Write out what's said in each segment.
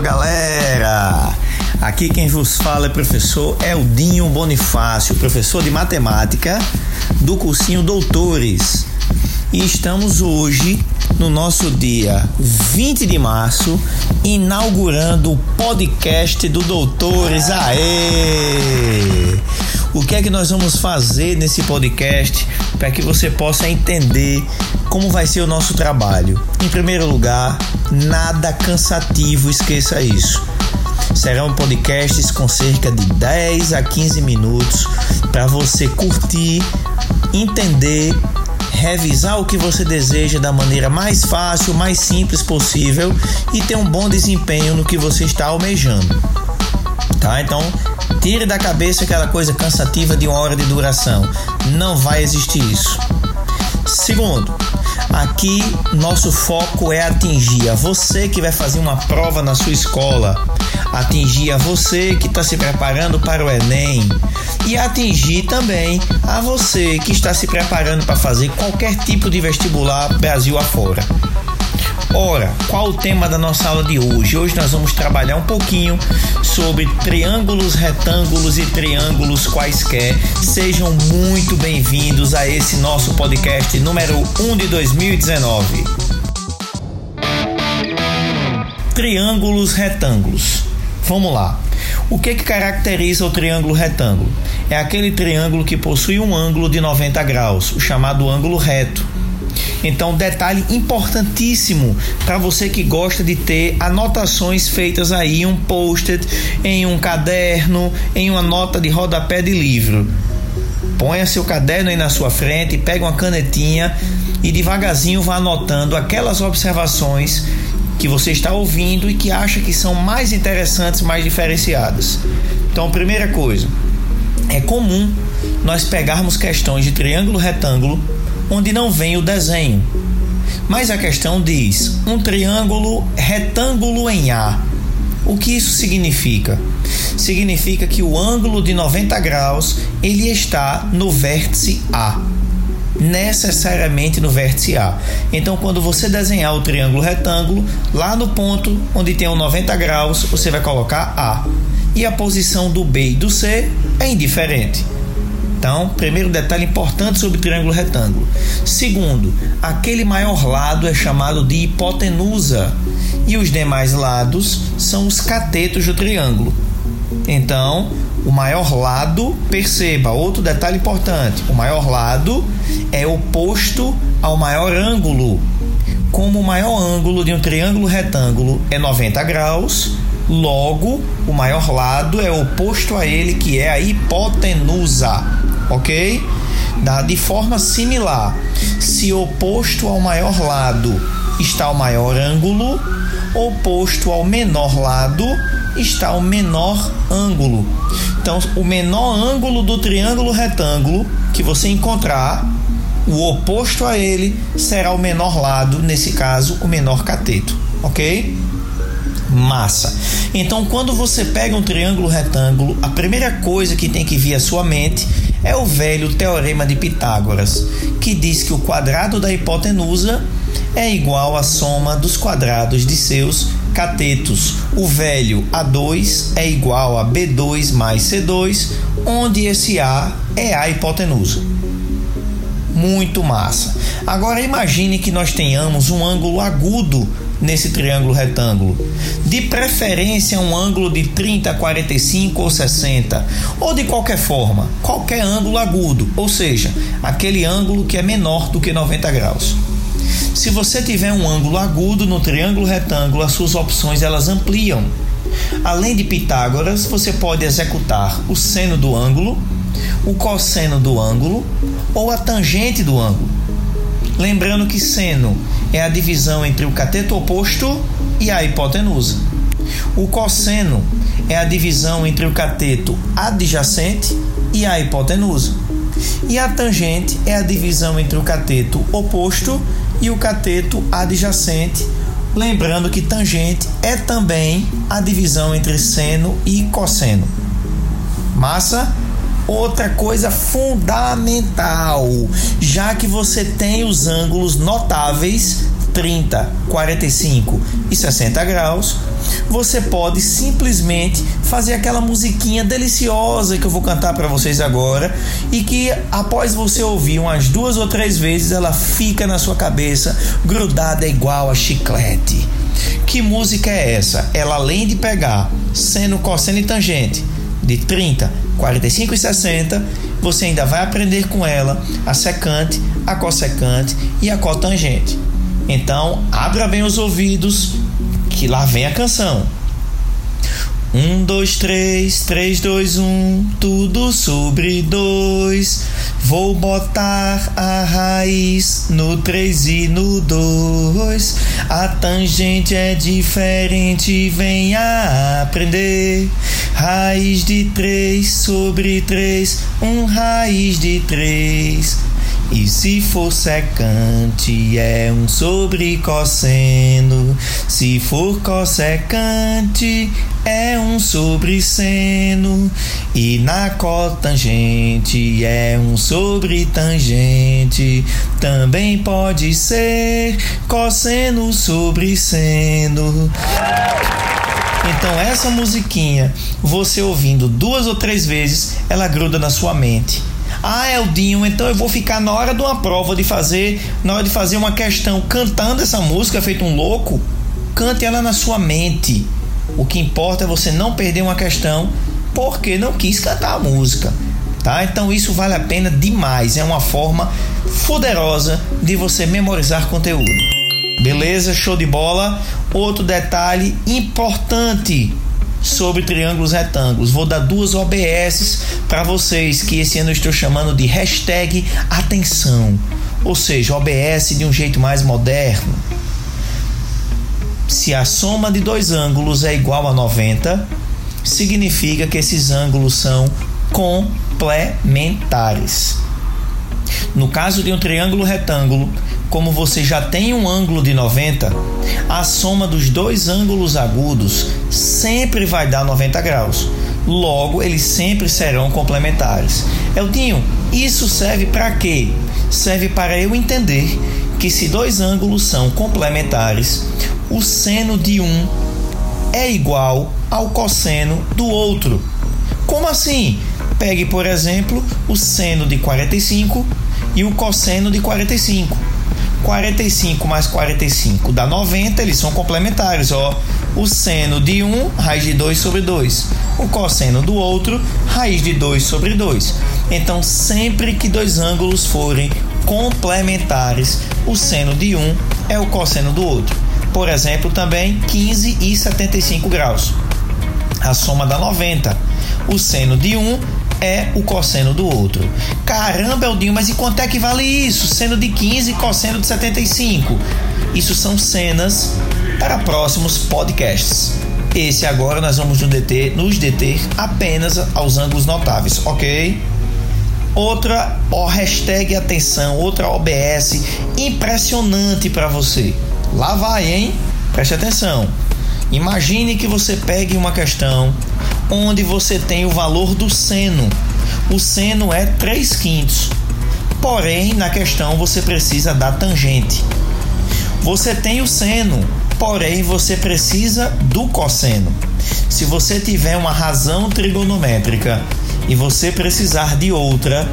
Galera! Aqui quem vos fala é o professor Eldinho Bonifácio, professor de matemática do cursinho Doutores. E estamos hoje, no nosso dia 20 de março, inaugurando o podcast do Doutores. Aê! O que é que nós vamos fazer nesse podcast para que você possa entender como vai ser o nosso trabalho? Em primeiro lugar, nada cansativo, esqueça isso. Serão podcasts com cerca de 10 a 15 minutos para você curtir, entender, revisar o que você deseja da maneira mais fácil, mais simples possível e ter um bom desempenho no que você está almejando. Tá? Então, tire da cabeça aquela coisa cansativa de uma hora de duração. Não vai existir isso. Segundo, aqui nosso foco é atingir a você que vai fazer uma prova na sua escola, atingir a você que está se preparando para o Enem e atingir também a você que está se preparando para fazer qualquer tipo de vestibular Brasil afora. Ora, qual o tema da nossa aula de hoje? Hoje nós vamos trabalhar um pouquinho sobre triângulos, retângulos e triângulos quaisquer. Sejam muito bem-vindos a esse nosso podcast número 1 de 2019. Triângulos, retângulos. Vamos lá. O que, que caracteriza o triângulo retângulo? É aquele triângulo que possui um ângulo de 90 graus, o chamado ângulo reto. Então, detalhe importantíssimo para você que gosta de ter anotações feitas aí em um post-it, em um caderno, em uma nota de rodapé de livro. Ponha seu caderno aí na sua frente, pega uma canetinha e devagarzinho vá anotando aquelas observações que você está ouvindo e que acha que são mais interessantes, mais diferenciadas. Então, primeira coisa, é comum nós pegarmos questões de triângulo retângulo onde não vem o desenho. Mas a questão diz: um triângulo retângulo em A. O que isso significa? Significa que o ângulo de 90 graus ele está no vértice A necessariamente no vértice A. Então, quando você desenhar o triângulo retângulo, lá no ponto onde tem o 90 graus, você vai colocar A. E a posição do B e do C é indiferente. Então, primeiro detalhe importante sobre triângulo retângulo. Segundo, aquele maior lado é chamado de hipotenusa e os demais lados são os catetos do triângulo. Então, o maior lado, perceba, outro detalhe importante: o maior lado é oposto ao maior ângulo. Como o maior ângulo de um triângulo retângulo é 90 graus, logo o maior lado é oposto a ele, que é a hipotenusa ok? Da, de forma similar, se oposto ao maior lado está o maior ângulo, oposto ao menor lado está o menor ângulo. Então, o menor ângulo do triângulo retângulo que você encontrar, o oposto a ele será o menor lado, nesse caso, o menor cateto, ok? Massa. Então, quando você pega um triângulo retângulo, a primeira coisa que tem que vir à sua mente é o velho teorema de Pitágoras, que diz que o quadrado da hipotenusa é igual à soma dos quadrados de seus catetos. O velho A2 é igual a B2 mais C2, onde esse A é a hipotenusa. Muito massa. Agora imagine que nós tenhamos um ângulo agudo nesse triângulo retângulo. De preferência, um ângulo de 30, 45 ou 60, ou de qualquer forma, qualquer ângulo agudo, ou seja, aquele ângulo que é menor do que 90 graus. Se você tiver um ângulo agudo no triângulo retângulo, as suas opções elas ampliam. Além de Pitágoras, você pode executar o seno do ângulo, o cosseno do ângulo ou a tangente do ângulo. Lembrando que seno é a divisão entre o cateto oposto e a hipotenusa. O cosseno é a divisão entre o cateto adjacente e a hipotenusa. E a tangente é a divisão entre o cateto oposto e o cateto adjacente. Lembrando que tangente é também a divisão entre seno e cosseno. Massa? Outra coisa fundamental, já que você tem os ângulos notáveis 30, 45 e 60 graus, você pode simplesmente fazer aquela musiquinha deliciosa que eu vou cantar para vocês agora e que após você ouvir umas duas ou três vezes ela fica na sua cabeça grudada igual a chiclete. Que música é essa? Ela além de pegar seno, cosseno e tangente de 30, 45 e 60, você ainda vai aprender com ela a secante, a cossecante e a cotangente. Então, abra bem os ouvidos, que lá vem a canção. Um, dois, três, três, dois, um, tudo sobre dois. Vou botar a raiz no três e no dois. A tangente é diferente, venha aprender. Raiz de três sobre três, um raiz de três. E se for secante, é um sobre cosseno. Se for cossecante, é um sobre seno. E na cotangente, é um sobre tangente. Também pode ser cosseno sobre seno. Então, essa musiquinha, você ouvindo duas ou três vezes, ela gruda na sua mente. Ah, Eldinho, então eu vou ficar na hora de uma prova de fazer, na hora de fazer uma questão cantando essa música feito um louco. Cante ela na sua mente. O que importa é você não perder uma questão porque não quis cantar a música. Tá? Então isso vale a pena demais. É uma forma poderosa de você memorizar conteúdo. Beleza? Show de bola. Outro detalhe importante sobre triângulos retângulos. Vou dar duas OBS para vocês que esse ano eu estou chamando de hashtag atenção, ou seja, OBS de um jeito mais moderno. Se a soma de dois ângulos é igual a 90, significa que esses ângulos são complementares. No caso de um triângulo retângulo, como você já tem um ângulo de 90, a soma dos dois ângulos agudos sempre vai dar 90 graus. Logo, eles sempre serão complementares. Eldinho, isso serve para quê? Serve para eu entender que se dois ângulos são complementares, o seno de um é igual ao cosseno do outro. Como assim? Pegue, por exemplo, o seno de 45 e o cosseno de 45. 45 mais 45 dá 90, eles são complementares, ó. O seno de um, raiz de 2 sobre 2. O cosseno do outro, raiz de 2 sobre 2. Então, sempre que dois ângulos forem complementares, o seno de um é o cosseno do outro. Por exemplo, também 15 e 75 graus. A soma dá 90. O seno de um é o cosseno do outro. Caramba, Eldinho, mas e quanto é que vale isso? Seno de 15 e cosseno de 75. Isso são cenas para próximos podcasts. Esse agora nós vamos nos deter, nos deter apenas aos ângulos notáveis, ok? Outra hashtag atenção, outra OBS impressionante para você. Lá vai, hein? Preste atenção. Imagine que você pegue uma questão onde você tem o valor do seno. O seno é 3 quintos. Porém, na questão você precisa da tangente. Você tem o seno, porém você precisa do cosseno. Se você tiver uma razão trigonométrica e você precisar de outra,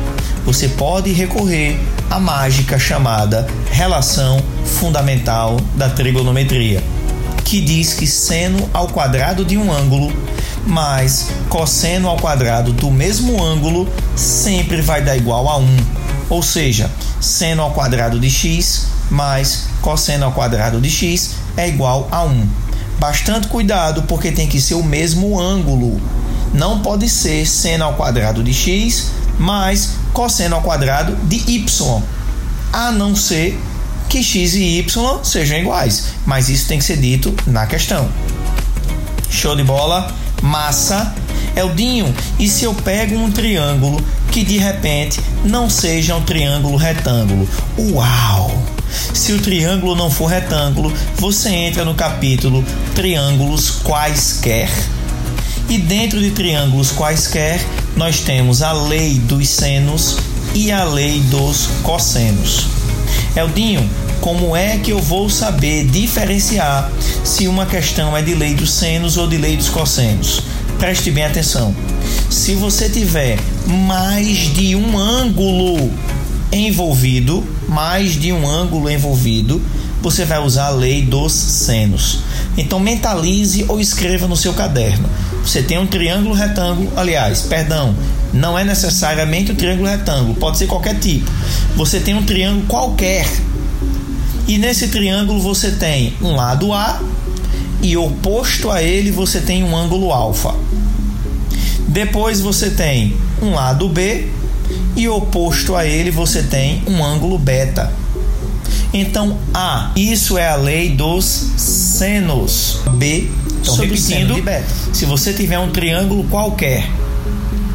você pode recorrer à mágica chamada relação fundamental da trigonometria, que diz que seno ao quadrado de um ângulo mais cosseno ao quadrado do mesmo ângulo sempre vai dar igual a 1. Ou seja, seno ao quadrado de x mais cosseno ao quadrado de x é igual a 1. Bastante cuidado porque tem que ser o mesmo ângulo. Não pode ser seno ao quadrado de x mais cosseno ao quadrado de y. A não ser que x e y sejam iguais. Mas isso tem que ser dito na questão. Show de bola? Massa. Eldinho, e se eu pego um triângulo que de repente não seja um triângulo retângulo? Uau! Se o triângulo não for retângulo, você entra no capítulo Triângulos Quaisquer. E dentro de triângulos quaisquer, nós temos a lei dos senos e a lei dos cossenos. Eldinho, Como é que eu vou saber diferenciar se uma questão é de lei dos senos ou de lei dos cossenos? Preste bem atenção. Se você tiver mais de um ângulo envolvido, mais de um ângulo envolvido, você vai usar a lei dos senos. Então mentalize ou escreva no seu caderno. Você tem um triângulo retângulo, aliás, perdão, não é necessariamente um triângulo retângulo, pode ser qualquer tipo. Você tem um triângulo qualquer. E nesse triângulo você tem um lado A e oposto a ele você tem um ângulo alfa. Depois você tem um lado B e oposto a ele você tem um ângulo beta. Então, A, isso é a lei dos senos. B, então repetindo, se você tiver um triângulo qualquer,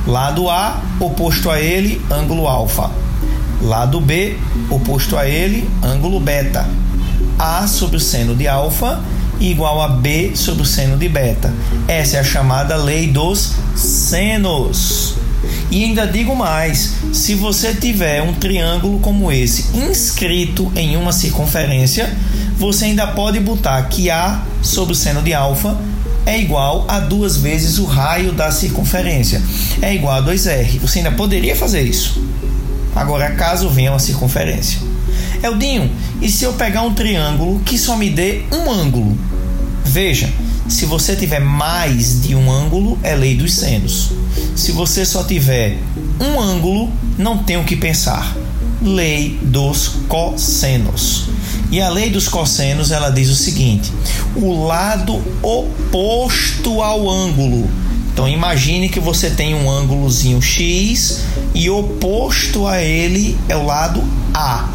lado A, oposto a ele, ângulo alfa. Lado B, oposto a ele, ângulo beta. A sobre o seno de alfa igual a B sobre o seno de beta. Essa é a chamada lei dos senos. E ainda digo mais: se você tiver um triângulo como esse inscrito em uma circunferência, você ainda pode botar que A sobre o seno de alfa é igual a duas vezes o raio da circunferência. É igual a 2R. Você ainda poderia fazer isso. Agora, caso venha uma circunferência. Eldinho, e se eu pegar um triângulo que só me dê um ângulo? Veja, se você tiver mais de um ângulo, é lei dos senos. Se você só tiver um ângulo, não tem o que pensar. Lei dos cossenos. E a lei dos cossenos, ela diz o seguinte: o lado oposto ao ângulo. Então imagine que você tem um ângulozinho X e oposto a ele é o lado A.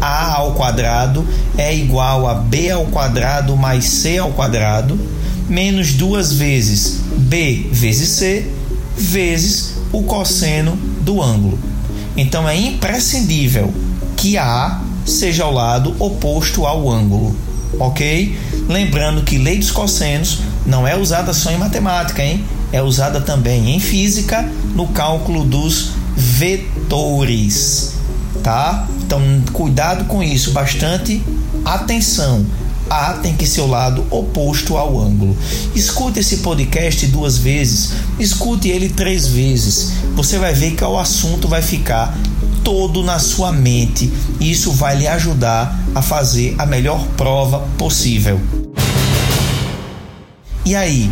A ao quadrado é igual a B ao quadrado mais C ao quadrado menos duas vezes B vezes C vezes o cosseno do ângulo. Então é imprescindível que A seja ao lado oposto ao ângulo, ok? Lembrando que lei dos cossenos não é usada só em matemática, hein? É usada também em física no cálculo dos vetores, tá? Então cuidado com isso, bastante atenção. A tem que ser o lado oposto ao ângulo. Escute esse podcast duas vezes, escute ele três vezes. Você vai ver que o assunto vai ficar todo na sua mente e isso vai lhe ajudar a fazer a melhor prova possível. E aí,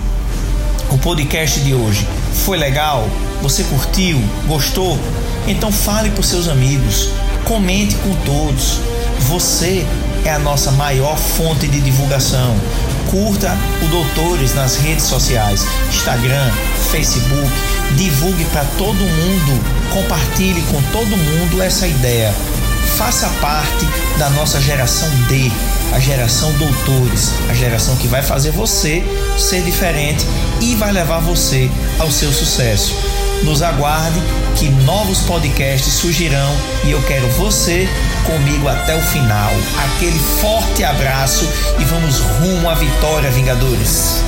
o podcast de hoje foi legal? Você curtiu? Gostou? Então fale para seus amigos, comente com todos. Você é a nossa maior fonte de divulgação. Curta o Doutores nas redes sociais, Instagram, Facebook, divulgue para todo mundo, compartilhe com todo mundo essa ideia. Faça parte da nossa geração D, a geração doutores, a geração que vai fazer você ser diferente e vai levar você ao seu sucesso. Nos aguarde que novos podcasts surgirão e eu quero você comigo até o final. Aquele forte abraço e vamos rumo à vitória, Vingadores!